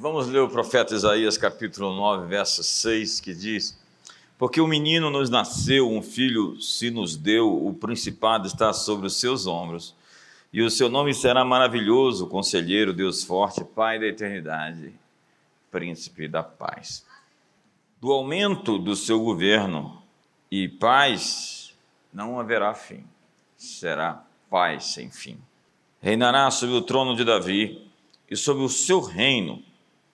Vamos ler o profeta Isaías capítulo 9, verso 6, que diz: Porque o menino nos nasceu, um filho se nos deu, o principado está sobre os seus ombros, e o seu nome será maravilhoso, conselheiro, Deus forte, Pai da eternidade, príncipe da paz. Do aumento do seu governo e paz não haverá fim, será paz sem fim. Reinará sobre o trono de Davi e sobre o seu reino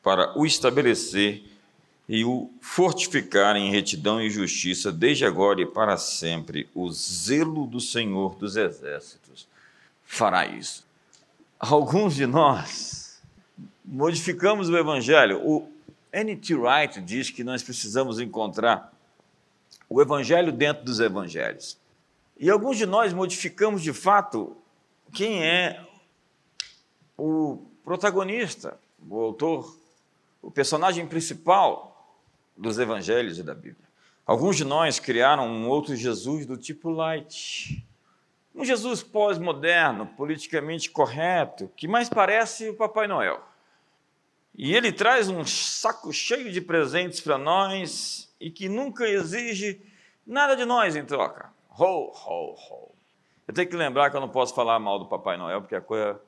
para o estabelecer e o fortificar em retidão e justiça, desde agora e para sempre. O zelo do Senhor dos Exércitos fará isso. Alguns de nós modificamos o Evangelho. O N.T. Wright diz que nós precisamos encontrar o Evangelho dentro dos Evangelhos. E alguns de nós modificamos de fato quem é o protagonista, o autor o personagem principal dos evangelhos e da Bíblia. Alguns de nós criaram um outro Jesus do tipo light. Um Jesus pós-moderno, politicamente correto, que mais parece o Papai Noel. E ele traz um saco cheio de presentes para nós e que nunca exige nada de nós em troca. Ho, ho, ho. Eu tenho que lembrar que eu não posso falar mal do Papai Noel, porque a coisa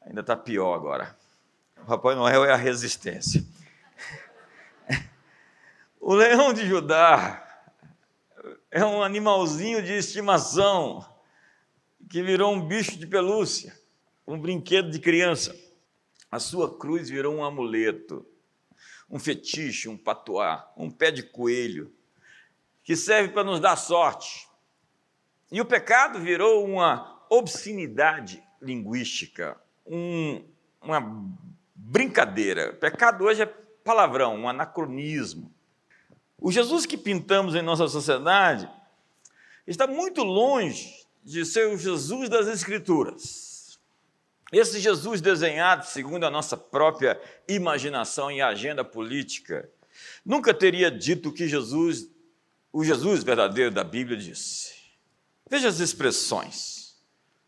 ainda está pior agora. O Papai Noel é a resistência. O leão de Judá é um animalzinho de estimação que virou um bicho de pelúcia, um brinquedo de criança. A sua cruz virou um amuleto, um fetiche, um patuá, um pé de coelho, que serve para nos dar sorte. E o pecado virou uma obscenidade linguística, um, uma brincadeira. Pecado hoje é palavrão, um anacronismo. O Jesus que pintamos em nossa sociedade está muito longe de ser o Jesus das Escrituras. Esse Jesus desenhado segundo a nossa própria imaginação e agenda política, nunca teria dito o que Jesus, o Jesus verdadeiro da Bíblia disse. Veja as expressões,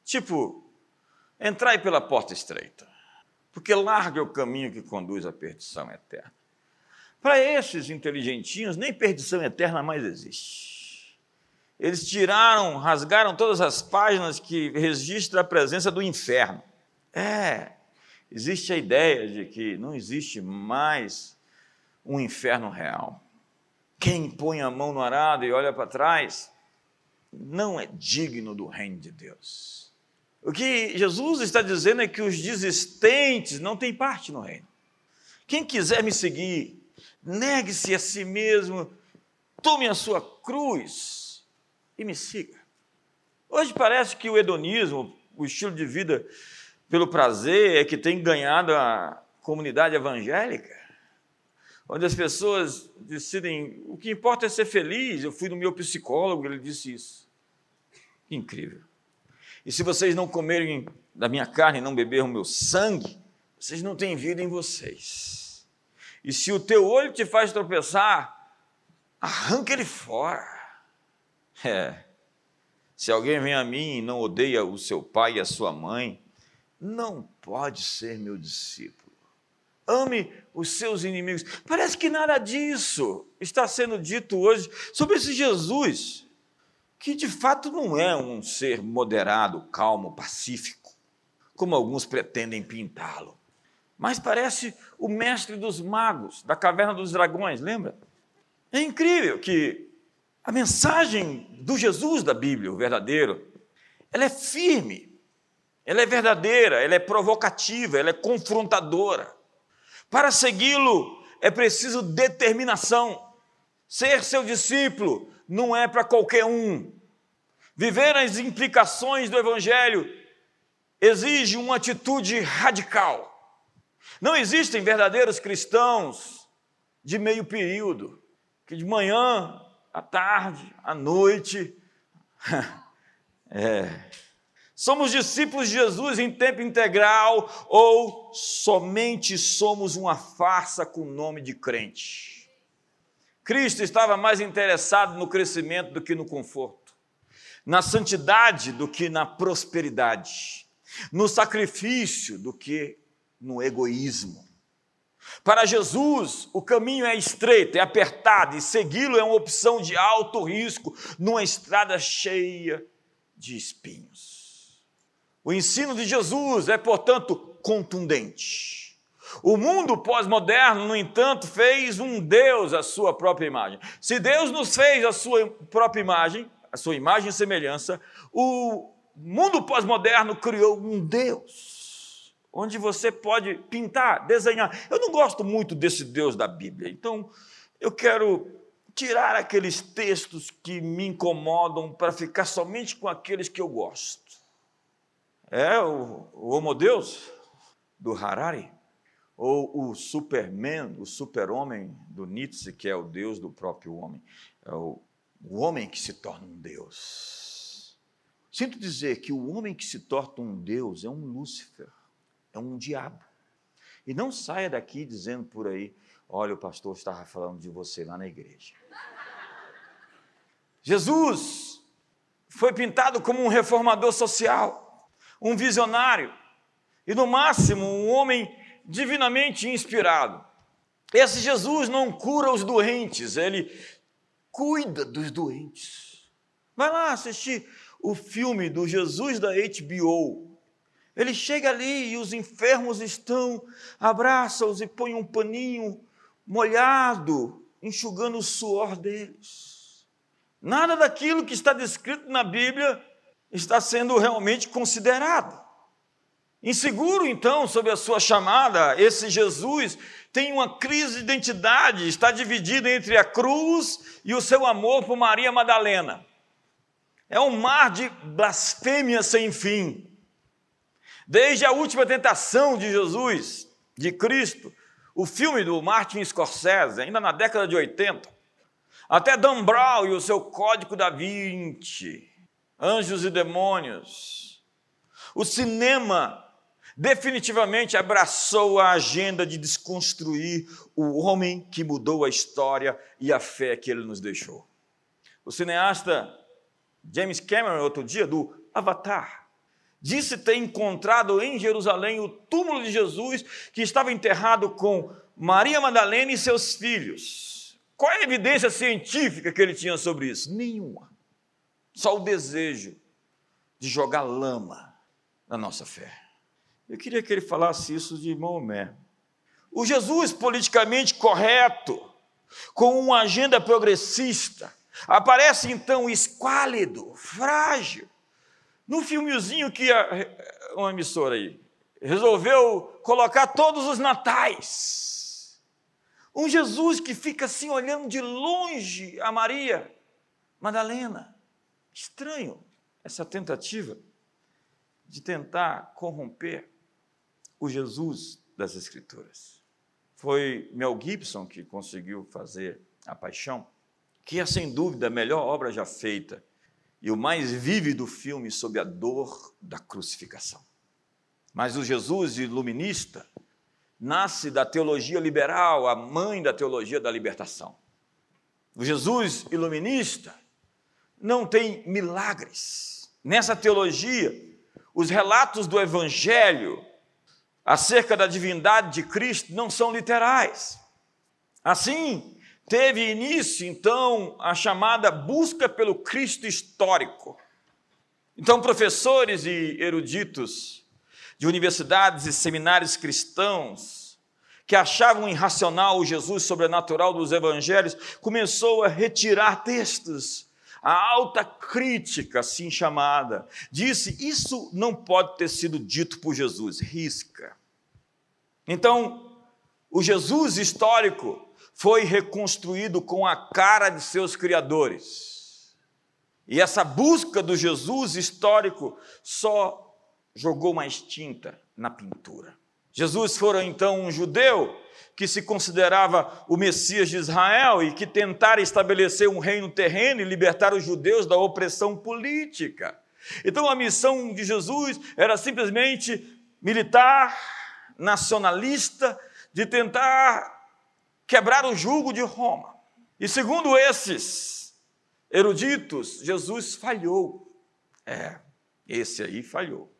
tipo, entrai pela porta estreita, porque larga é o caminho que conduz à perdição eterna. Para esses inteligentinhos, nem perdição eterna mais existe. Eles tiraram, rasgaram todas as páginas que registram a presença do inferno. É, existe a ideia de que não existe mais um inferno real. Quem põe a mão no arado e olha para trás não é digno do reino de Deus. O que Jesus está dizendo é que os desistentes não têm parte no reino. Quem quiser me seguir, negue-se a si mesmo, tome a sua cruz e me siga. Hoje parece que o hedonismo, o estilo de vida pelo prazer, é que tem ganhado a comunidade evangélica, onde as pessoas decidem, o que importa é ser feliz. Eu fui no meu psicólogo, ele disse isso. Que incrível. E se vocês não comerem da minha carne e não beberem o meu sangue, vocês não têm vida em vocês. E se o teu olho te faz tropeçar, arranca ele fora. É. Se alguém vem a mim e não odeia o seu pai e a sua mãe, não pode ser meu discípulo. Ame os seus inimigos. Parece que nada disso está sendo dito hoje sobre esse Jesus, que de fato não é um ser moderado, calmo, pacífico, como alguns pretendem pintá-lo mas parece o mestre dos magos, da caverna dos dragões, lembra? É incrível que a mensagem do Jesus da Bíblia, o verdadeiro, ela é firme, ela é verdadeira, ela é provocativa, ela é confrontadora. Para segui-lo é preciso determinação. Ser seu discípulo não é para qualquer um. Viver as implicações do Evangelho exige uma atitude radical não existem verdadeiros cristãos de meio período, que de manhã, à tarde, à noite. é. Somos discípulos de Jesus em tempo integral ou somente somos uma farsa com o nome de crente? Cristo estava mais interessado no crescimento do que no conforto, na santidade do que na prosperidade, no sacrifício do que no egoísmo. Para Jesus, o caminho é estreito, é apertado, e segui-lo é uma opção de alto risco numa estrada cheia de espinhos. O ensino de Jesus é, portanto, contundente. O mundo pós-moderno, no entanto, fez um Deus à sua própria imagem. Se Deus nos fez a sua própria imagem, a sua imagem e semelhança, o mundo pós-moderno criou um Deus onde você pode pintar, desenhar. Eu não gosto muito desse Deus da Bíblia, então eu quero tirar aqueles textos que me incomodam para ficar somente com aqueles que eu gosto. É o, o Homo Deus do Harari, ou o Superman, o super-homem do Nietzsche, que é o Deus do próprio homem, é o, o homem que se torna um Deus. Sinto dizer que o homem que se torna um Deus é um Lúcifer é um diabo. E não saia daqui dizendo por aí: olha, o pastor estava falando de você lá na igreja. Jesus foi pintado como um reformador social, um visionário e, no máximo, um homem divinamente inspirado. Esse Jesus não cura os doentes, ele cuida dos doentes. Vai lá assistir o filme do Jesus da HBO, ele chega ali e os enfermos estão, abraça-os e põe um paninho molhado, enxugando o suor deles. Nada daquilo que está descrito na Bíblia está sendo realmente considerado. Inseguro, então, sobre a sua chamada, esse Jesus tem uma crise de identidade, está dividido entre a cruz e o seu amor por Maria Madalena. É um mar de blasfêmia sem fim. Desde a última tentação de Jesus, de Cristo, o filme do Martin Scorsese, ainda na década de 80, até Dan Brown e o seu Código da Vinci, Anjos e Demônios. O cinema definitivamente abraçou a agenda de desconstruir o homem que mudou a história e a fé que ele nos deixou. O cineasta James Cameron, outro dia, do Avatar, disse ter encontrado em Jerusalém o túmulo de Jesus, que estava enterrado com Maria Madalena e seus filhos. Qual é a evidência científica que ele tinha sobre isso? Nenhuma. Só o desejo de jogar lama na nossa fé. Eu queria que ele falasse isso de Maomé. O Jesus politicamente correto, com uma agenda progressista, aparece então esquálido, frágil, no filmezinho que a, uma emissora aí resolveu colocar todos os natais. Um Jesus que fica assim olhando de longe a Maria Madalena. Estranho essa tentativa de tentar corromper o Jesus das Escrituras. Foi Mel Gibson que conseguiu fazer A Paixão, que é sem dúvida a melhor obra já feita e o mais vívido filme sobre a dor da crucificação. Mas o Jesus iluminista nasce da teologia liberal, a mãe da teologia da libertação. O Jesus iluminista não tem milagres. Nessa teologia, os relatos do Evangelho acerca da divindade de Cristo não são literais. Assim, teve início, então, a chamada busca pelo Cristo histórico. Então, professores e eruditos de universidades e seminários cristãos, que achavam irracional o Jesus sobrenatural dos evangelhos, começou a retirar textos. A alta crítica, assim chamada, disse: Isso não pode ter sido dito por Jesus, risca. Então, o Jesus histórico foi reconstruído com a cara de seus criadores. E essa busca do Jesus histórico só jogou mais tinta na pintura. Jesus fora então um judeu que se considerava o Messias de Israel e que tentara estabelecer um reino terreno e libertar os judeus da opressão política. Então a missão de Jesus era simplesmente militar, nacionalista, de tentar quebrar o jugo de Roma. E segundo esses eruditos, Jesus falhou. É, esse aí falhou.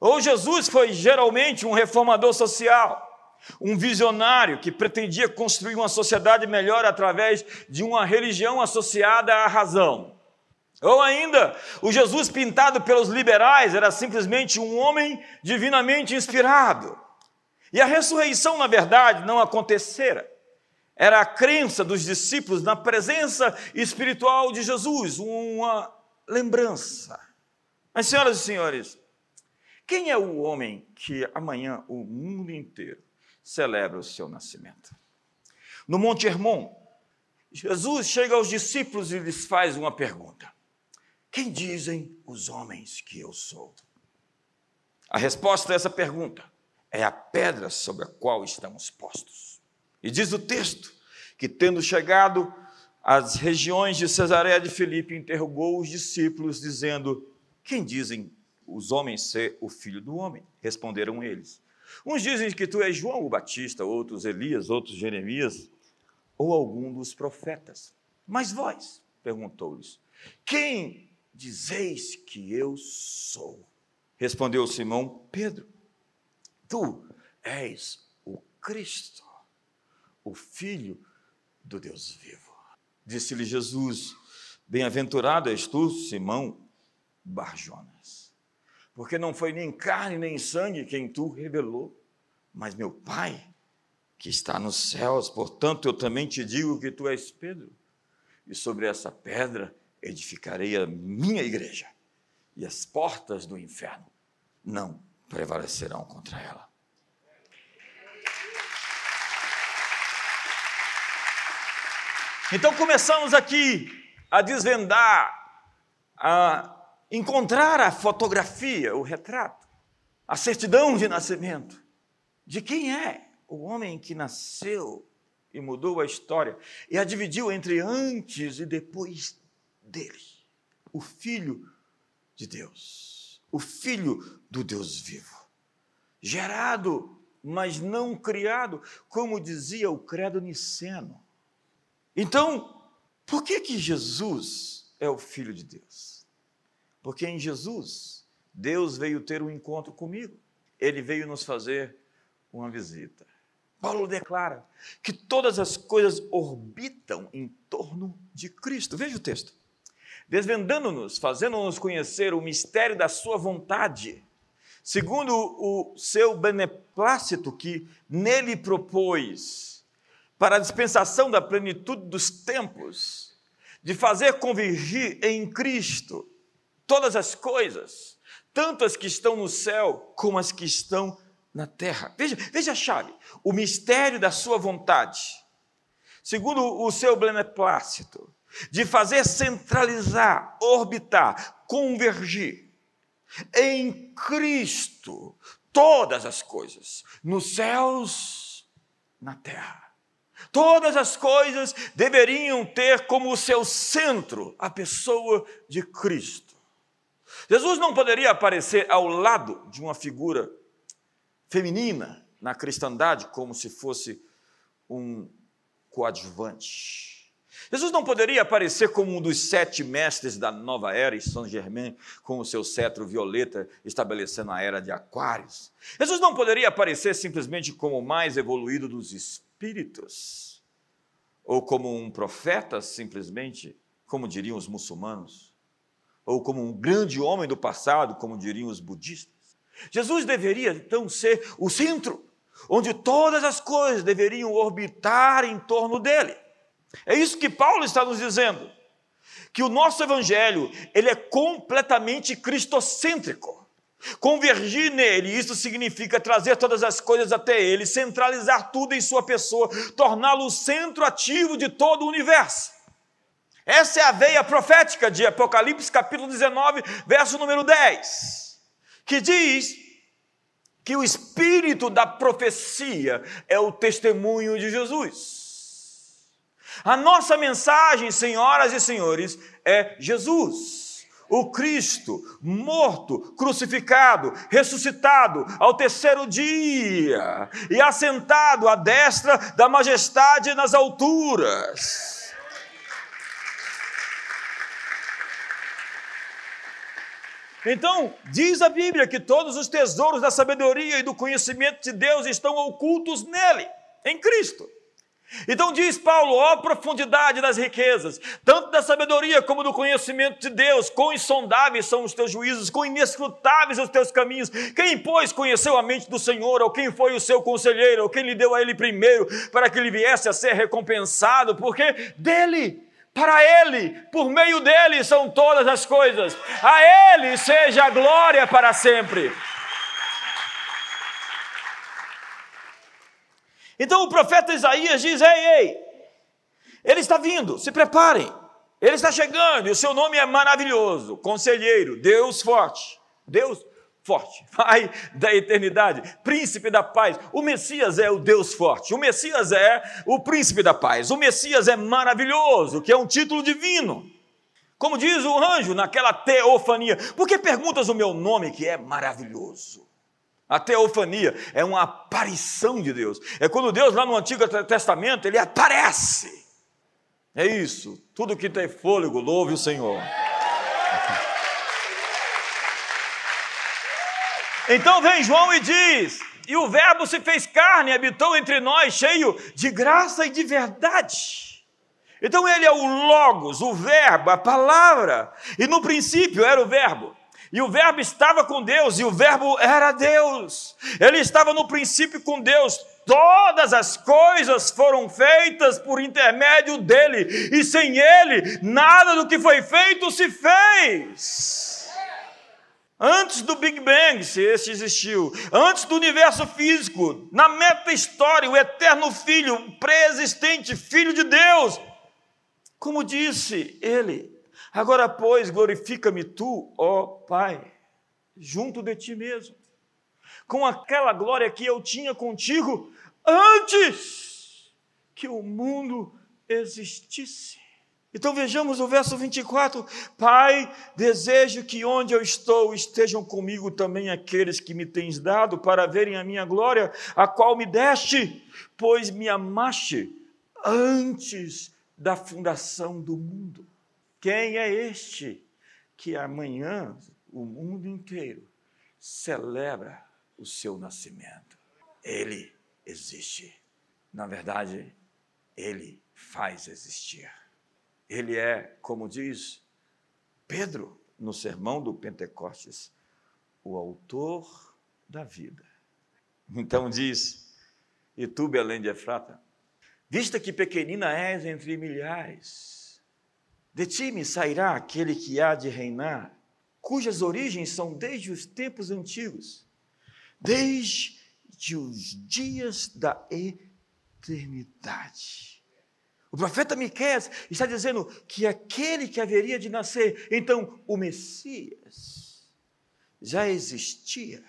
Ou Jesus foi geralmente um reformador social, um visionário que pretendia construir uma sociedade melhor através de uma religião associada à razão. Ou ainda, o Jesus pintado pelos liberais era simplesmente um homem divinamente inspirado. E a ressurreição, na verdade, não acontecera. Era a crença dos discípulos na presença espiritual de Jesus, uma lembrança. Mas, senhoras e senhores, quem é o homem que amanhã o mundo inteiro celebra o seu nascimento? No Monte Hermon, Jesus chega aos discípulos e lhes faz uma pergunta: Quem dizem os homens que eu sou? A resposta a essa pergunta é a pedra sobre a qual estamos postos. E diz o texto que, tendo chegado às regiões de Cesareia de Filipe, interrogou os discípulos, dizendo: Quem dizem os homens ser o filho do homem? Responderam eles. Uns dizem que tu és João o Batista, outros Elias, outros Jeremias, ou algum dos profetas. Mas vós, perguntou-lhes, quem dizeis que eu sou? Respondeu Simão Pedro. Tu és o Cristo, o Filho do Deus vivo. Disse-lhe Jesus: Bem-aventurado és tu, Simão Barjonas, porque não foi nem carne nem sangue quem tu revelou, mas meu Pai que está nos céus. Portanto, eu também te digo que tu és Pedro, e sobre essa pedra edificarei a minha igreja, e as portas do inferno não prevalecerão contra ela. Então começamos aqui a desvendar, a encontrar a fotografia, o retrato, a certidão de nascimento de quem é o homem que nasceu e mudou a história e a dividiu entre antes e depois dele, o Filho de Deus o Filho do Deus vivo. Gerado, mas não criado, como dizia o credo niceno. Então, por que que Jesus é o Filho de Deus? Porque em Jesus, Deus veio ter um encontro comigo. Ele veio nos fazer uma visita. Paulo declara que todas as coisas orbitam em torno de Cristo. Veja o texto desvendando-nos, fazendo-nos conhecer o mistério da Sua vontade, segundo o seu beneplácito que nele propôs, para a dispensação da plenitude dos tempos, de fazer convergir em Cristo todas as coisas, tanto as que estão no céu como as que estão na terra. Veja, veja a chave: o mistério da Sua vontade, segundo o seu beneplácito de fazer centralizar, orbitar, convergir em Cristo todas as coisas, nos céus, na terra. Todas as coisas deveriam ter como seu centro a pessoa de Cristo. Jesus não poderia aparecer ao lado de uma figura feminina na cristandade como se fosse um coadjuvante. Jesus não poderia aparecer como um dos sete mestres da nova era em São Germain, com o seu cetro violeta, estabelecendo a era de Aquários. Jesus não poderia aparecer simplesmente como o mais evoluído dos espíritos, ou como um profeta, simplesmente, como diriam os muçulmanos, ou como um grande homem do passado, como diriam os budistas. Jesus deveria então ser o centro, onde todas as coisas deveriam orbitar em torno dele. É isso que Paulo está nos dizendo, que o nosso evangelho, ele é completamente cristocêntrico. Convergir nele, isso significa trazer todas as coisas até ele, centralizar tudo em sua pessoa, torná-lo o centro ativo de todo o universo. Essa é a veia profética de Apocalipse, capítulo 19, verso número 10, que diz que o espírito da profecia é o testemunho de Jesus. A nossa mensagem, senhoras e senhores, é Jesus, o Cristo, morto, crucificado, ressuscitado ao terceiro dia e assentado à destra da majestade nas alturas. Então, diz a Bíblia que todos os tesouros da sabedoria e do conhecimento de Deus estão ocultos nele, em Cristo. Então diz Paulo, ó profundidade das riquezas, tanto da sabedoria como do conhecimento de Deus, quão insondáveis são os teus juízos, quão inescrutáveis os teus caminhos. Quem, pois, conheceu a mente do Senhor, ou quem foi o seu conselheiro, ou quem lhe deu a ele primeiro, para que ele viesse a ser recompensado, porque dele, para ele, por meio dele são todas as coisas. A ele seja a glória para sempre. Então o profeta Isaías diz: Ei, ei, ele está vindo, se preparem, ele está chegando, e o seu nome é maravilhoso, conselheiro, Deus forte, Deus forte, Pai da eternidade, príncipe da paz. O Messias é o Deus forte, o Messias é o príncipe da paz, o Messias é maravilhoso, que é um título divino. Como diz o anjo naquela teofania, por que perguntas o meu nome que é maravilhoso? A teofania é uma aparição de Deus. É quando Deus, lá no Antigo Testamento, ele aparece. É isso. Tudo que tem fôlego, louve o Senhor. Então vem João e diz: E o Verbo se fez carne, habitou entre nós, cheio de graça e de verdade. Então ele é o Logos, o Verbo, a palavra. E no princípio era o Verbo. E o Verbo estava com Deus, e o Verbo era Deus. Ele estava no princípio com Deus. Todas as coisas foram feitas por intermédio dele, e sem ele, nada do que foi feito se fez. Antes do Big Bang, se este existiu, antes do universo físico, na meta-história, o eterno Filho, o pré-existente Filho de Deus, como disse ele, Agora, pois, glorifica-me tu, ó Pai, junto de ti mesmo, com aquela glória que eu tinha contigo antes que o mundo existisse. Então vejamos o verso 24: Pai, desejo que onde eu estou estejam comigo também aqueles que me tens dado para verem a minha glória, a qual me deste, pois me amaste antes da fundação do mundo. Quem é este que amanhã o mundo inteiro celebra o seu nascimento? Ele existe. Na verdade, ele faz existir. Ele é, como diz Pedro no sermão do Pentecostes, o autor da vida. Então diz: E tu, Belém de Efrata, vista que pequenina és entre milhares, de ti me sairá aquele que há de reinar, cujas origens são desde os tempos antigos, desde os dias da eternidade. O profeta Miqueias está dizendo que aquele que haveria de nascer, então o Messias, já existia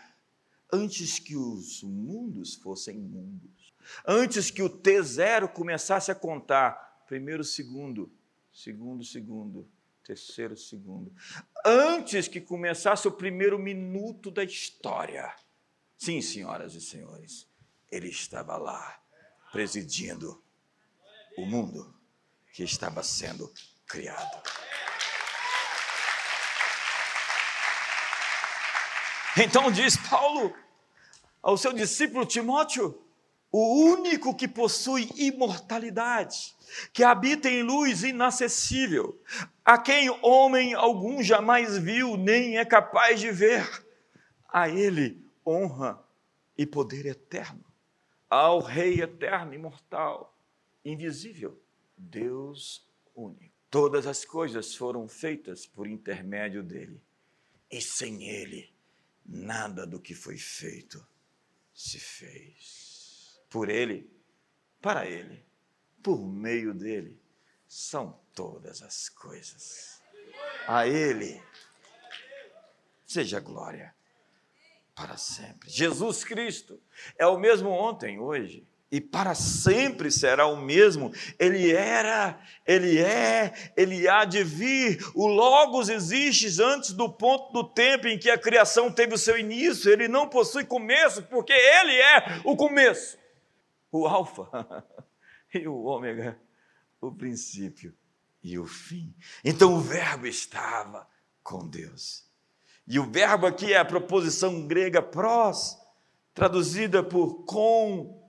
antes que os mundos fossem mundos, antes que o T0 começasse a contar, primeiro, segundo, segundo segundo, terceiro segundo. Antes que começasse o primeiro minuto da história. Sim, senhoras e senhores, ele estava lá, presidindo o mundo que estava sendo criado. Então diz Paulo ao seu discípulo Timóteo: o único que possui imortalidade que habita em luz inacessível, a quem homem algum jamais viu, nem é capaz de ver. A Ele honra e poder eterno, ao Rei eterno, imortal, invisível, Deus único. Todas as coisas foram feitas por intermédio dele, e sem ele, nada do que foi feito se fez. Por ele, para ele por meio dele, são todas as coisas. A ele seja glória para sempre. Jesus Cristo é o mesmo ontem, hoje e para sempre será o mesmo. Ele era, ele é, ele há de vir. O Logos existe antes do ponto do tempo em que a criação teve o seu início. Ele não possui começo, porque ele é o começo, o Alfa. e o ômega, o princípio e o fim. Então o Verbo estava com Deus. E o verbo aqui é a proposição grega prós, traduzida por com,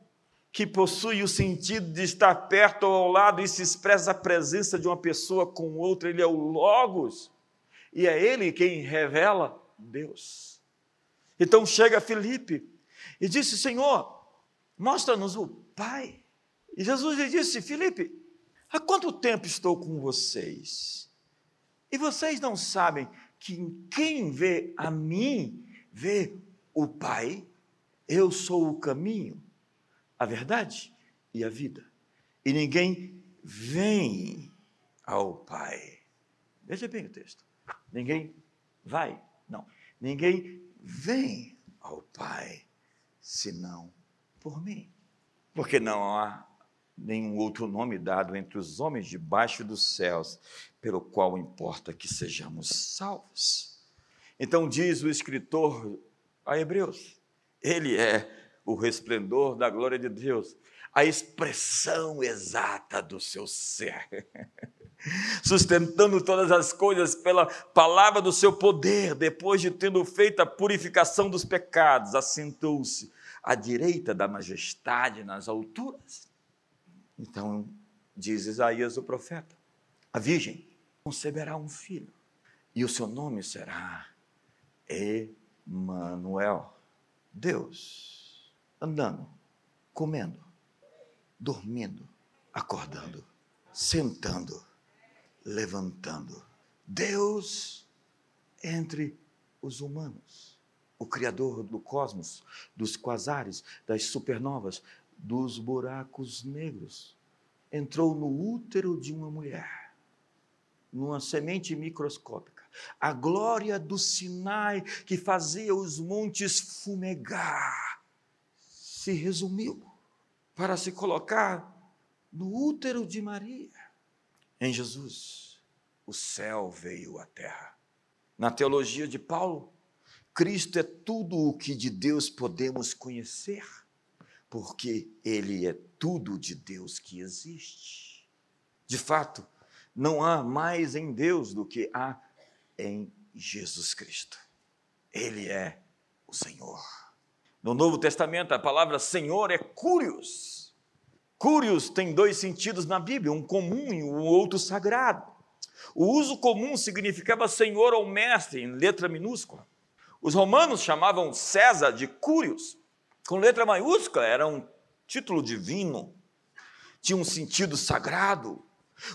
que possui o sentido de estar perto ou ao lado e se expressa a presença de uma pessoa com outra. Ele é o Logos. E é ele quem revela Deus. Então chega Felipe e disse: Senhor, mostra-nos o Pai. E Jesus lhe disse: Felipe, há quanto tempo estou com vocês? E vocês não sabem que quem vê a mim, vê o Pai? Eu sou o caminho, a verdade e a vida. E ninguém vem ao Pai. Veja bem o texto. Ninguém vai, não. Ninguém vem ao Pai senão por mim. Porque não há nenhum outro nome dado entre os homens debaixo dos céus, pelo qual importa que sejamos salvos. Então diz o escritor a Hebreus: Ele é o resplendor da glória de Deus, a expressão exata do seu ser. Sustentando todas as coisas pela palavra do seu poder, depois de tendo feito a purificação dos pecados, assentou-se à direita da majestade nas alturas. Então, diz Isaías o profeta: a virgem conceberá um filho, e o seu nome será Emanuel, Deus, andando, comendo, dormindo, acordando, sentando, levantando. Deus entre os humanos, o Criador do cosmos, dos quasares, das supernovas, dos buracos negros, entrou no útero de uma mulher, numa semente microscópica. A glória do Sinai que fazia os montes fumegar se resumiu para se colocar no útero de Maria. Em Jesus, o céu veio à terra. Na teologia de Paulo, Cristo é tudo o que de Deus podemos conhecer porque Ele é tudo de Deus que existe. De fato, não há mais em Deus do que há em Jesus Cristo. Ele é o Senhor. No Novo Testamento, a palavra Senhor é curios. Curios tem dois sentidos na Bíblia, um comum e o um outro sagrado. O uso comum significava senhor ou mestre, em letra minúscula. Os romanos chamavam César de curios, com letra maiúscula, era um título divino, tinha um sentido sagrado.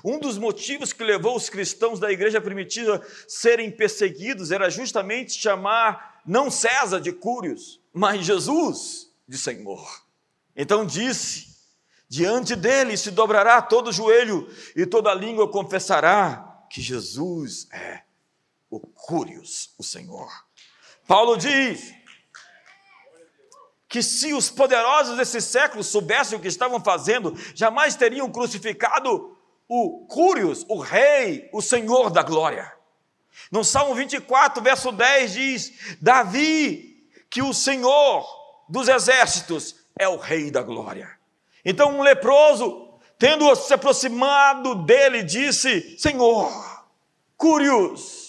Um dos motivos que levou os cristãos da igreja primitiva a serem perseguidos era justamente chamar não César de Cúrios, mas Jesus de Senhor. Então disse: diante dele se dobrará todo joelho e toda língua confessará que Jesus é o Cúrios, o Senhor. Paulo diz: que se os poderosos desse século soubessem o que estavam fazendo, jamais teriam crucificado o Cúrios, o rei, o Senhor da glória. No Salmo 24, verso 10 diz: Davi, que o Senhor dos exércitos é o rei da glória. Então um leproso, tendo se aproximado dele, disse: Senhor, Cúrios,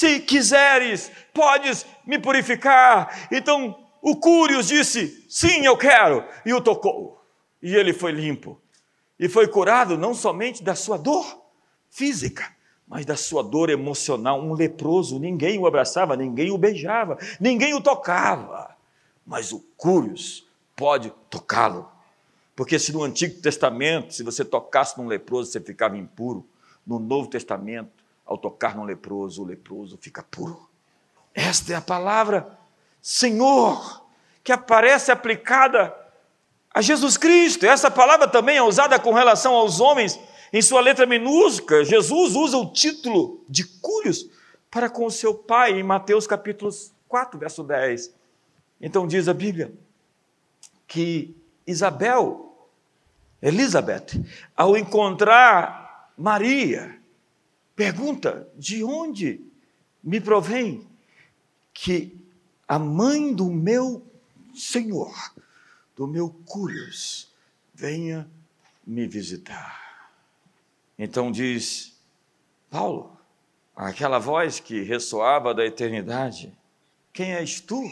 se quiseres, podes me purificar. Então o Cúrios disse: Sim, eu quero, e o tocou. E ele foi limpo. E foi curado não somente da sua dor física, mas da sua dor emocional. Um leproso, ninguém o abraçava, ninguém o beijava, ninguém o tocava. Mas o Cúrios pode tocá-lo. Porque se no Antigo Testamento, se você tocasse num leproso, você ficava impuro, no Novo Testamento, ao tocar num leproso, o leproso fica puro. Esta é a palavra Senhor, que aparece aplicada a Jesus Cristo. Essa palavra também é usada com relação aos homens em sua letra minúscula. Jesus usa o título de Cúrios para com o seu pai em Mateus capítulo 4, verso 10. Então diz a Bíblia que Isabel, Elizabeth, ao encontrar Maria, pergunta: de onde me provém que a mãe do meu Senhor, do meu Curios, venha me visitar. Então diz Paulo, aquela voz que ressoava da eternidade: Quem és tu,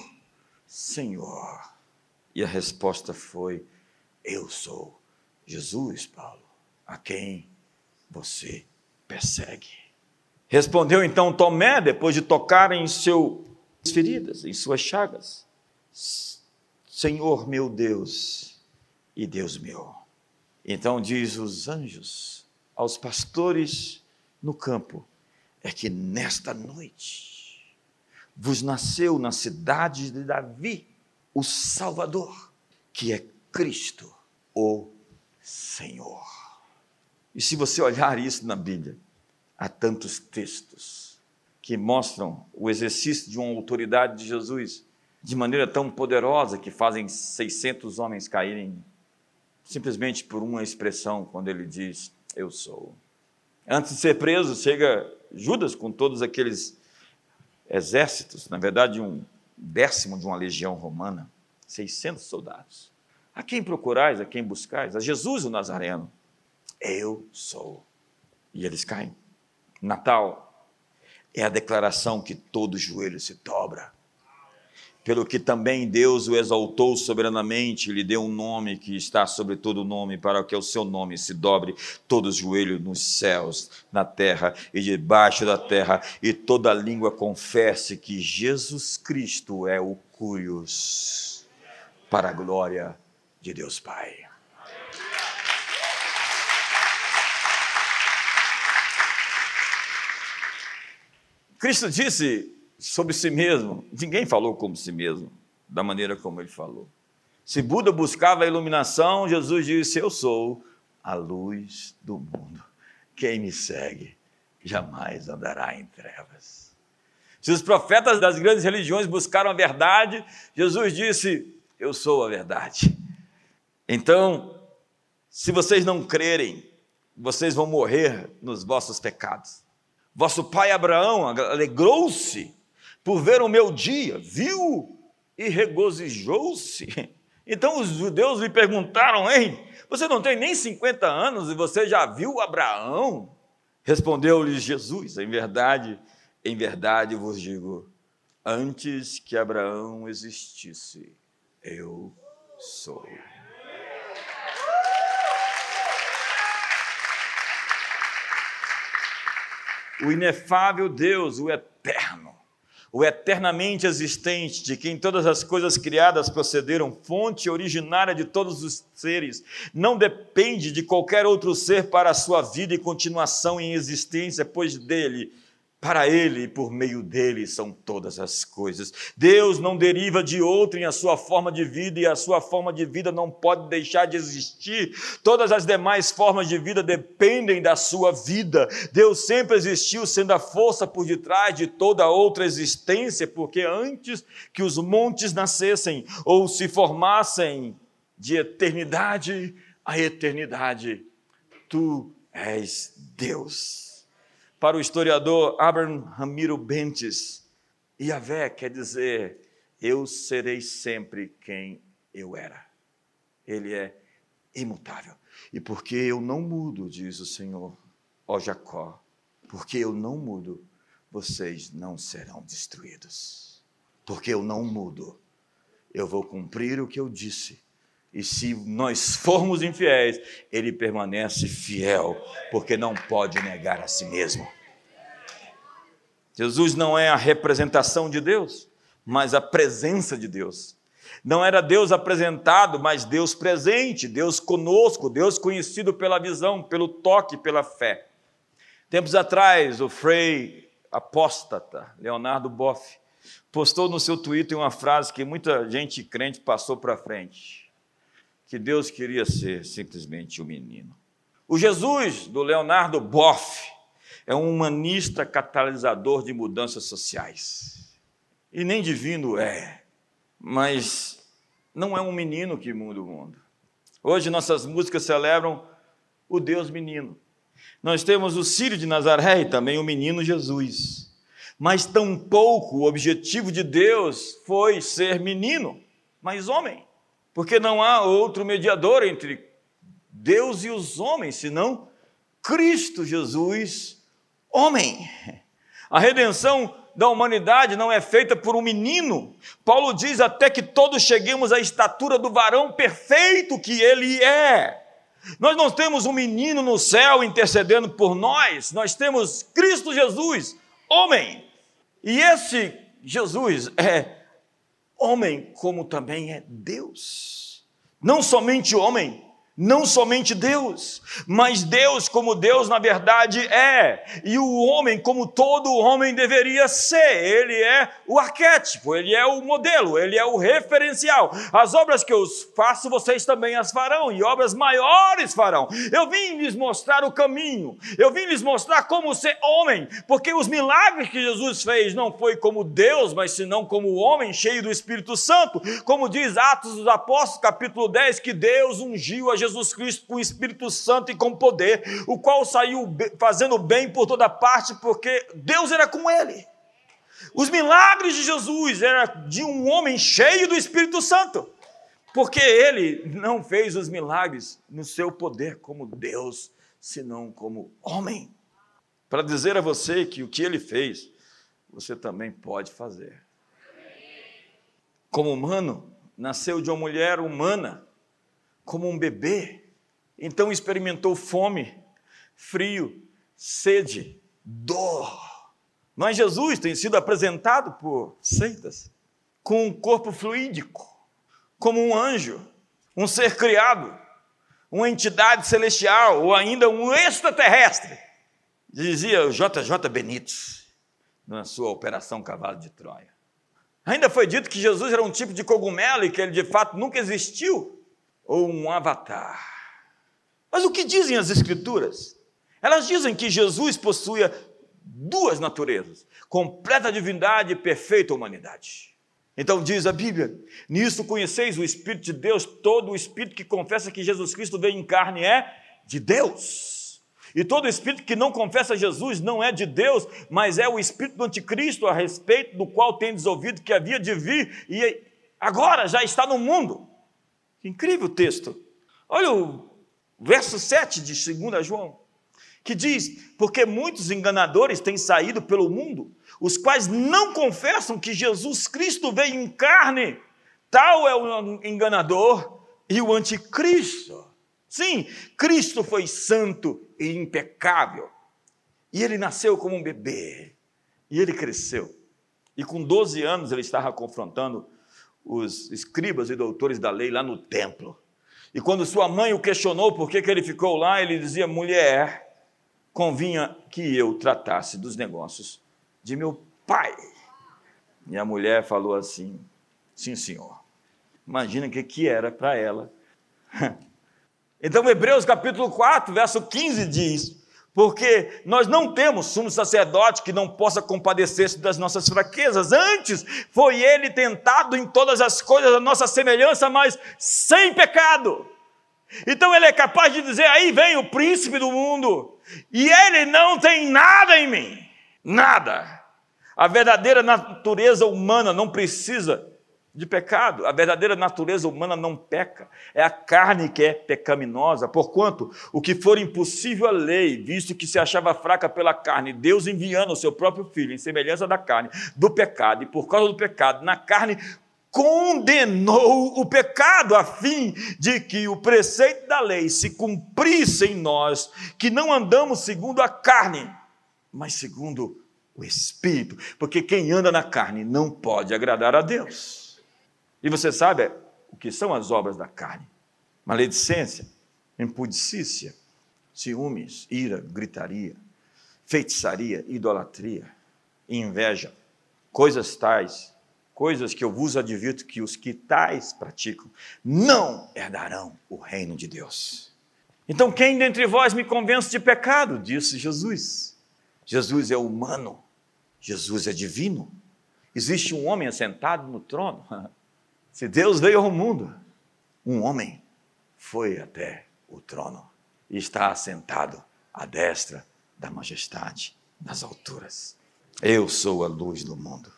Senhor? E a resposta foi: Eu sou Jesus, Paulo, a quem você persegue. Respondeu então Tomé, depois de tocar em suas feridas, em suas chagas: Senhor meu Deus e Deus meu. Então diz os anjos aos pastores no campo: é que nesta noite vos nasceu na cidade de Davi o Salvador, que é Cristo, o Senhor. E se você olhar isso na Bíblia, há tantos textos que mostram o exercício de uma autoridade de Jesus de maneira tão poderosa que fazem 600 homens caírem simplesmente por uma expressão quando ele diz: Eu sou. Antes de ser preso, chega Judas com todos aqueles exércitos, na verdade, um décimo de uma legião romana, 600 soldados. A quem procurais, a quem buscais? A Jesus o Nazareno. Eu sou. E eles caem. Natal é a declaração que todo joelho se dobra pelo que também Deus o exaltou soberanamente, lhe deu um nome que está sobre todo nome, para que o seu nome se dobre todos os joelhos nos céus, na terra e debaixo da terra, e toda língua confesse que Jesus Cristo é o Curios, para a glória de Deus Pai. Cristo disse sobre si mesmo. Ninguém falou como si mesmo, da maneira como ele falou. Se Buda buscava a iluminação, Jesus disse: Eu sou a luz do mundo. Quem me segue jamais andará em trevas. Se os profetas das grandes religiões buscaram a verdade, Jesus disse: Eu sou a verdade. Então, se vocês não crerem, vocês vão morrer nos vossos pecados. Vosso pai Abraão alegrou-se por ver o meu dia, viu e regozijou-se. Então os judeus lhe perguntaram: Ei, você não tem nem 50 anos e você já viu Abraão? Respondeu-lhe Jesus: Em verdade, em verdade vos digo, antes que Abraão existisse, eu sou. O inefável Deus, o eterno, o eternamente existente, de quem todas as coisas criadas procederam, fonte originária de todos os seres, não depende de qualquer outro ser para a sua vida e continuação em existência, pois dele para Ele e por meio dele são todas as coisas. Deus não deriva de outro em a sua forma de vida e a sua forma de vida não pode deixar de existir. Todas as demais formas de vida dependem da sua vida. Deus sempre existiu sendo a força por detrás de toda outra existência, porque antes que os montes nascessem ou se formassem de eternidade a eternidade, tu és Deus. Para o historiador Abraham Ramiro Bentes, Yahvé quer dizer, eu serei sempre quem eu era. Ele é imutável. E porque eu não mudo, diz o Senhor, ó Jacó, porque eu não mudo, vocês não serão destruídos. Porque eu não mudo, eu vou cumprir o que eu disse e se nós formos infiéis, ele permanece fiel, porque não pode negar a si mesmo. Jesus não é a representação de Deus, mas a presença de Deus. Não era Deus apresentado, mas Deus presente, Deus conosco, Deus conhecido pela visão, pelo toque, pela fé. Tempos atrás, o frei apóstata, Leonardo Boff, postou no seu Twitter uma frase que muita gente crente passou para frente que Deus queria ser simplesmente um menino. O Jesus do Leonardo Boff é um humanista catalisador de mudanças sociais. E nem divino é, mas não é um menino que muda o mundo. Hoje nossas músicas celebram o Deus menino. Nós temos o Sírio de Nazaré e também o menino Jesus. Mas tampouco o objetivo de Deus foi ser menino, mas homem porque não há outro mediador entre Deus e os homens, senão Cristo Jesus, homem. A redenção da humanidade não é feita por um menino. Paulo diz até que todos cheguemos à estatura do varão perfeito que ele é. Nós não temos um menino no céu intercedendo por nós, nós temos Cristo Jesus, homem. E esse Jesus é homem, como também é Deus. Não somente homem, não somente Deus, mas Deus como Deus na verdade é, e o homem como todo homem deveria ser. Ele é o arquétipo, ele é o modelo, ele é o referencial. As obras que eu faço, vocês também as farão, e obras maiores farão. Eu vim lhes mostrar o caminho, eu vim lhes mostrar como ser homem, porque os milagres que Jesus fez não foi como Deus, mas senão como homem cheio do Espírito Santo, como diz Atos dos Apóstolos, capítulo 10, que Deus ungiu a Jesus Jesus Cristo com o Espírito Santo e com poder, o qual saiu fazendo bem por toda parte, porque Deus era com ele. Os milagres de Jesus eram de um homem cheio do Espírito Santo, porque ele não fez os milagres no seu poder como Deus, senão como homem. Para dizer a você que o que ele fez, você também pode fazer. Como humano, nasceu de uma mulher humana, como um bebê. Então experimentou fome, frio, sede, dor. Mas Jesus tem sido apresentado por seitas com um corpo fluídico, como um anjo, um ser criado, uma entidade celestial ou ainda um extraterrestre. Dizia JJ Benítez na sua Operação Cavalo de Troia. Ainda foi dito que Jesus era um tipo de cogumelo e que ele de fato nunca existiu ou um avatar. Mas o que dizem as Escrituras? Elas dizem que Jesus possuía duas naturezas: completa divindade e perfeita humanidade. Então diz a Bíblia: Nisso conheceis o Espírito de Deus, todo o Espírito que confessa que Jesus Cristo veio em carne é de Deus. E todo espírito que não confessa Jesus não é de Deus, mas é o espírito do anticristo, a respeito do qual tendes ouvido que havia de vir e agora já está no mundo. Que incrível texto. Olha o verso 7 de 2 João, que diz: Porque muitos enganadores têm saído pelo mundo, os quais não confessam que Jesus Cristo veio em carne. Tal é o enganador e o anticristo. Sim, Cristo foi santo e impecável. E ele nasceu como um bebê. E ele cresceu. E com 12 anos ele estava confrontando os escribas e doutores da lei lá no templo. E quando sua mãe o questionou por que, que ele ficou lá, ele dizia: mulher, convinha que eu tratasse dos negócios de meu pai. E a mulher falou assim: sim, senhor. Imagina o que, que era para ela. Então, Hebreus capítulo 4, verso 15 diz: porque nós não temos sumo sacerdote que não possa compadecer-se das nossas fraquezas. Antes, foi ele tentado em todas as coisas a nossa semelhança, mas sem pecado. Então ele é capaz de dizer: aí vem o príncipe do mundo, e ele não tem nada em mim. Nada. A verdadeira natureza humana não precisa de pecado. A verdadeira natureza humana não peca. É a carne que é pecaminosa. Porquanto, o que for impossível à lei, visto que se achava fraca pela carne, Deus enviando o seu próprio filho em semelhança da carne, do pecado, e por causa do pecado, na carne condenou o pecado, a fim de que o preceito da lei se cumprisse em nós, que não andamos segundo a carne, mas segundo o Espírito, porque quem anda na carne não pode agradar a Deus. E você sabe o que são as obras da carne? Maledicência, impudicícia, ciúmes, ira, gritaria, feitiçaria, idolatria, inveja, coisas tais, coisas que eu vos advirto que os que tais praticam não herdarão o reino de Deus. Então, quem dentre vós me convence de pecado? Disse Jesus. Jesus é humano, Jesus é divino. Existe um homem assentado no trono. Se Deus veio ao mundo, um homem foi até o trono e está assentado à destra da majestade nas alturas. Eu sou a luz do mundo.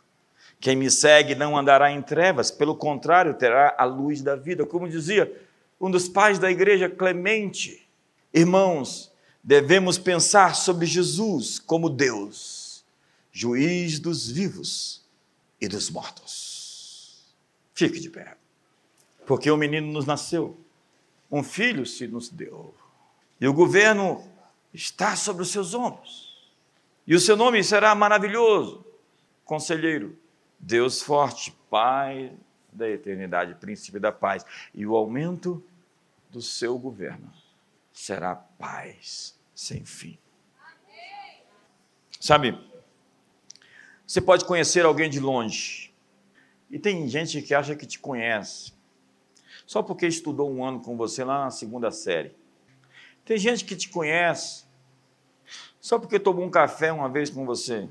Quem me segue não andará em trevas, pelo contrário, terá a luz da vida. Como dizia um dos pais da igreja, Clemente. Irmãos, devemos pensar sobre Jesus como Deus juiz dos vivos e dos mortos. Fique de pé. Porque o um menino nos nasceu, um filho se nos deu, e o governo está sobre os seus ombros. E o seu nome será maravilhoso, conselheiro, Deus forte, Pai da eternidade, príncipe da paz. E o aumento do seu governo será paz sem fim. Sabe, você pode conhecer alguém de longe, e tem gente que acha que te conhece, só porque estudou um ano com você lá na segunda série. Tem gente que te conhece, só porque tomou um café uma vez com você.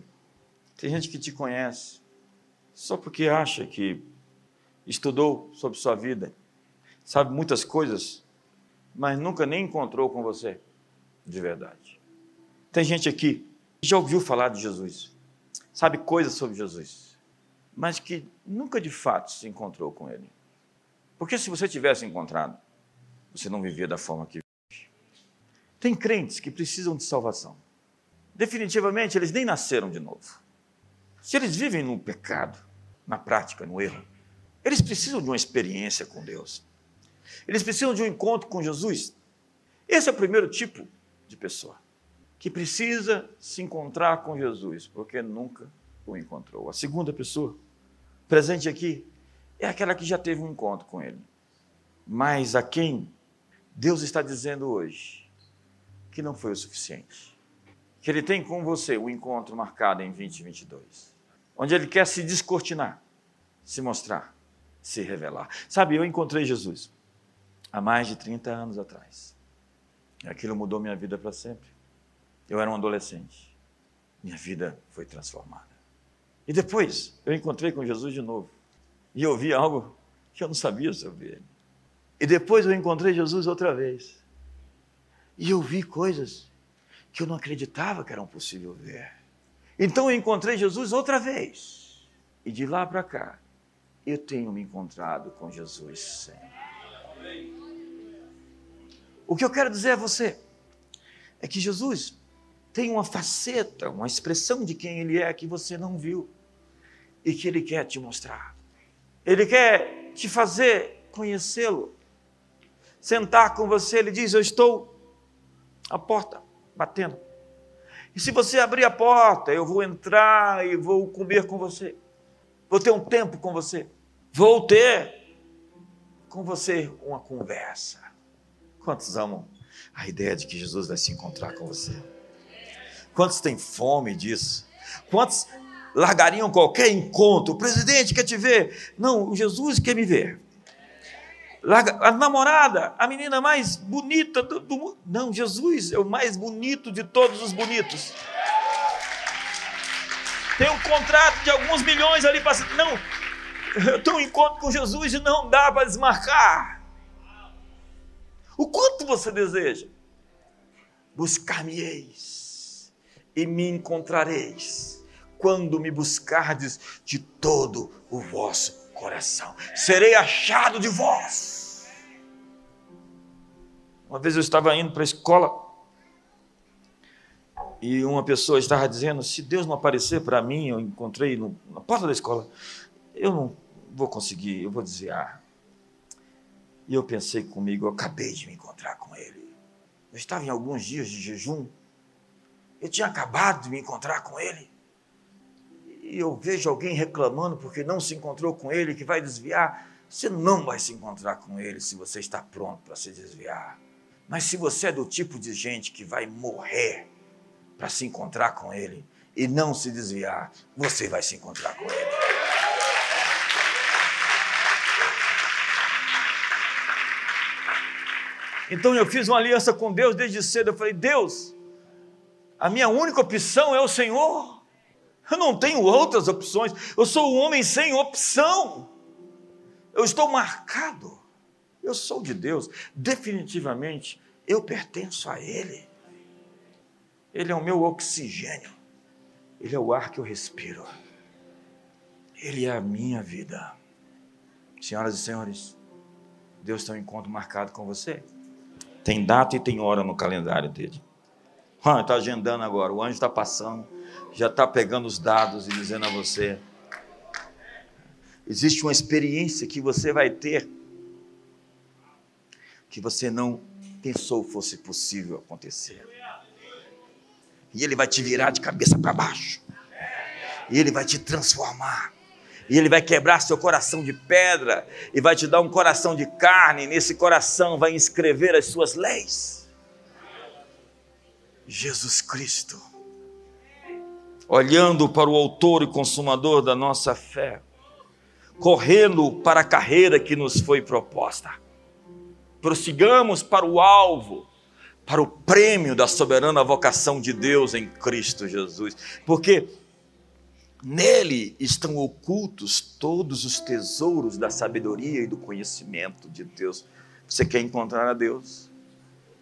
Tem gente que te conhece, só porque acha que estudou sobre sua vida, sabe muitas coisas, mas nunca nem encontrou com você de verdade. Tem gente aqui que já ouviu falar de Jesus, sabe coisas sobre Jesus, mas que nunca de fato se encontrou com ele. Porque se você tivesse encontrado, você não vivia da forma que vive. Tem crentes que precisam de salvação. Definitivamente, eles nem nasceram de novo. Se eles vivem no pecado, na prática, no erro, eles precisam de uma experiência com Deus. Eles precisam de um encontro com Jesus. Esse é o primeiro tipo de pessoa que precisa se encontrar com Jesus, porque nunca o encontrou. A segunda pessoa, presente aqui, é aquela que já teve um encontro com Ele, mas a quem Deus está dizendo hoje que não foi o suficiente. Que Ele tem com você o um encontro marcado em 2022, onde Ele quer se descortinar, se mostrar se revelar. Sabe, eu encontrei Jesus há mais de 30 anos atrás. Aquilo mudou minha vida para sempre. Eu era um adolescente. Minha vida foi transformada. E depois eu encontrei com Jesus de novo. E eu vi algo que eu não sabia sobre ele. E depois eu encontrei Jesus outra vez. E eu vi coisas que eu não acreditava que eram possível ver. Então eu encontrei Jesus outra vez. E de lá para cá, eu tenho me encontrado com Jesus sempre. O que eu quero dizer a você é que Jesus tem uma faceta, uma expressão de quem Ele é que você não viu e que Ele quer te mostrar. Ele quer te fazer conhecê-lo. Sentar com você, Ele diz: Eu estou à porta, batendo. E se você abrir a porta, eu vou entrar e vou comer com você. Vou ter um tempo com você. Vou ter com você uma conversa. Quantos amam a ideia de que Jesus vai se encontrar com você? Quantos têm fome disso? Quantos largariam qualquer encontro? O presidente quer te ver. Não, o Jesus quer me ver. Larga, a namorada, a menina mais bonita do, mundo. Não, Jesus é o mais bonito de todos os bonitos. Tem um contrato de alguns milhões ali para. Não, eu tenho um encontro com Jesus e não dá para desmarcar. O quanto você deseja? Buscar-me-eis e me encontrareis quando me buscardes de todo o vosso coração. Serei achado de vós. Uma vez eu estava indo para a escola e uma pessoa estava dizendo: se Deus não aparecer para mim, eu encontrei no, na porta da escola, eu não vou conseguir, eu vou desviar. E eu pensei comigo, eu acabei de me encontrar com ele. Eu estava em alguns dias de jejum. Eu tinha acabado de me encontrar com ele. E eu vejo alguém reclamando porque não se encontrou com ele, que vai desviar. Você não vai se encontrar com ele se você está pronto para se desviar. Mas se você é do tipo de gente que vai morrer para se encontrar com ele e não se desviar, você vai se encontrar com ele. Então eu fiz uma aliança com Deus desde cedo. Eu falei: Deus, a minha única opção é o Senhor. Eu não tenho outras opções. Eu sou um homem sem opção. Eu estou marcado. Eu sou de Deus. Definitivamente, eu pertenço a Ele. Ele é o meu oxigênio. Ele é o ar que eu respiro. Ele é a minha vida. Senhoras e senhores, Deus tem um encontro marcado com você. Tem data e tem hora no calendário dele. Está agendando agora, o anjo está passando, já está pegando os dados e dizendo a você. Existe uma experiência que você vai ter que você não pensou fosse possível acontecer. E ele vai te virar de cabeça para baixo. E ele vai te transformar. E ele vai quebrar seu coração de pedra e vai te dar um coração de carne. E nesse coração vai inscrever as suas leis. Jesus Cristo. Olhando para o autor e consumador da nossa fé, correndo para a carreira que nos foi proposta. Prossigamos para o alvo, para o prêmio da soberana vocação de Deus em Cristo Jesus, porque nele estão ocultos todos os tesouros da sabedoria e do conhecimento de Deus. Você quer encontrar a Deus?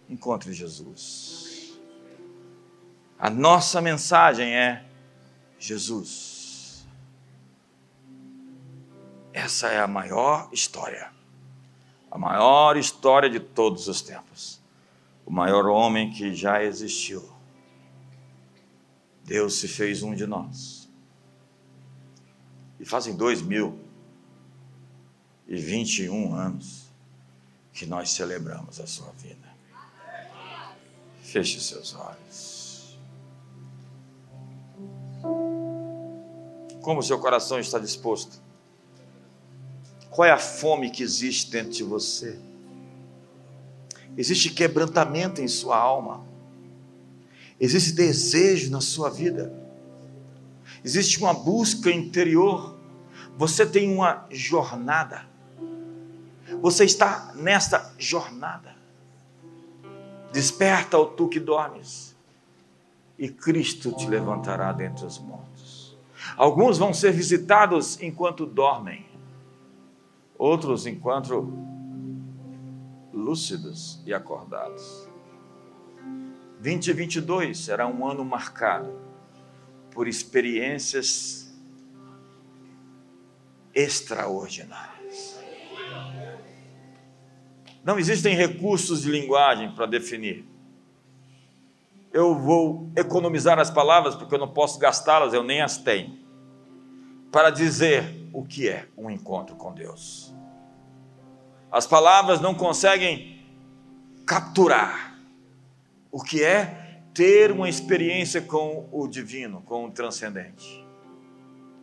Encontre Jesus. A nossa mensagem é Jesus. Essa é a maior história, a maior história de todos os tempos o maior homem que já existiu. Deus se fez um de nós. E fazem dois mil e vinte e um anos que nós celebramos a sua vida. Feche seus olhos. Como o seu coração está disposto? Qual é a fome que existe dentro de você? existe quebrantamento em sua alma, existe desejo na sua vida, existe uma busca interior, você tem uma jornada, você está nesta jornada. Desperta, ó tu que dormes, e Cristo te levantará dentre os mortos. Alguns vão ser visitados enquanto dormem, outros enquanto lúcidos e acordados. 2022 será um ano marcado por experiências extraordinárias. Não existem recursos de linguagem para definir. Eu vou economizar as palavras porque eu não posso gastá-las, eu nem as tenho, para dizer o que é um encontro com Deus. As palavras não conseguem capturar o que é ter uma experiência com o divino, com o transcendente.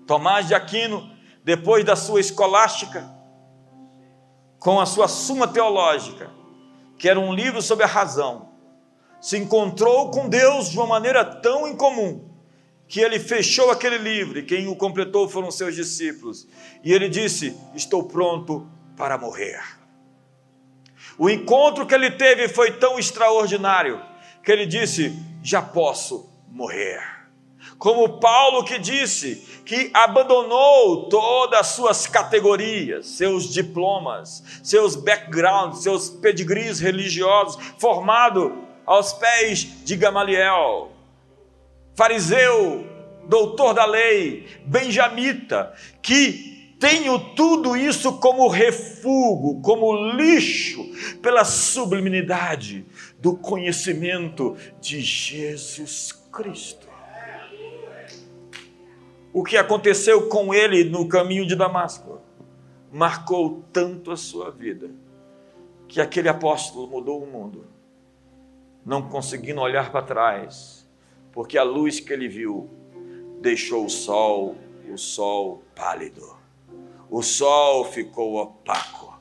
Tomás de Aquino, depois da sua escolástica, com a sua Suma Teológica, que era um livro sobre a razão, se encontrou com Deus de uma maneira tão incomum que ele fechou aquele livro e quem o completou foram seus discípulos. E ele disse: Estou pronto para morrer. O encontro que ele teve foi tão extraordinário que ele disse: Já posso morrer. Como Paulo que disse que abandonou todas as suas categorias, seus diplomas, seus backgrounds, seus pedigrees religiosos, formado aos pés de Gamaliel, fariseu, doutor da lei, benjamita, que tenho tudo isso como refúgio, como lixo, pela sublimidade do conhecimento de Jesus Cristo. O que aconteceu com ele no caminho de Damasco marcou tanto a sua vida que aquele apóstolo mudou o mundo, não conseguindo olhar para trás, porque a luz que ele viu deixou o sol, o sol pálido o sol ficou opaco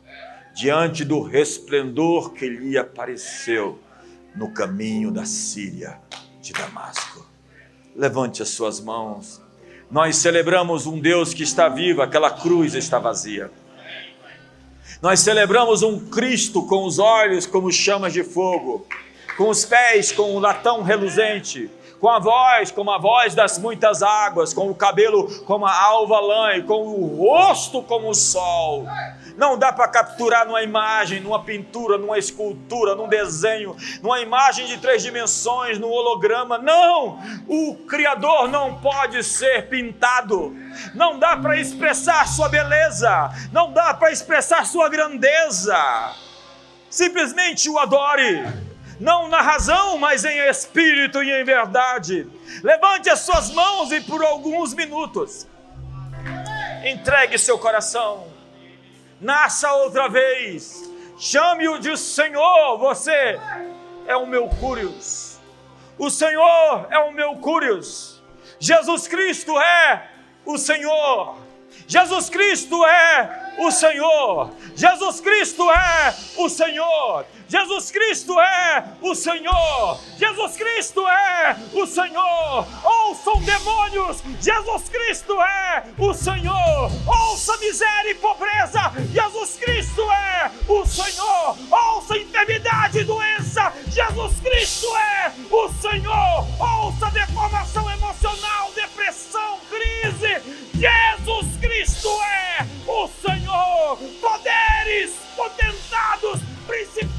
diante do resplendor que lhe apareceu no caminho da Síria de Damasco. Levante as suas mãos. Nós celebramos um Deus que está vivo, aquela cruz está vazia. Nós celebramos um Cristo com os olhos como chamas de fogo, com os pés como um latão reluzente, com a voz como a voz das muitas águas, com o cabelo como a alva lã e com o rosto como o sol. Não dá para capturar numa imagem, numa pintura, numa escultura, num desenho, numa imagem de três dimensões, num holograma. Não! O Criador não pode ser pintado. Não dá para expressar sua beleza. Não dá para expressar sua grandeza. Simplesmente o adore não na razão, mas em espírito e em verdade. Levante as suas mãos e por alguns minutos entregue seu coração. Nasça outra vez. Chame-o de Senhor. Você é o meu Curios. O Senhor é o meu Curios. Jesus Cristo é o Senhor. Jesus Cristo é o Senhor. Jesus Cristo é o Senhor. Jesus Cristo é o Senhor. Jesus Cristo é o Senhor. Ouçam demônios. Jesus Cristo é o Senhor. Ouça miséria e pobreza. Jesus Cristo é o Senhor. Ouça enfermidade e doença. Jesus Cristo é o Senhor. Ouça deformação emocional, depressão, crise. Jesus Cristo é o Senhor. Poderes, potentados, principados,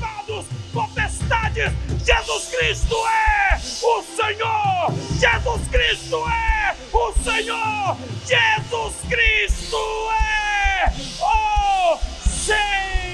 potestades, Jesus Cristo é o Senhor! Jesus Cristo é o Senhor! Jesus Cristo é o Senhor!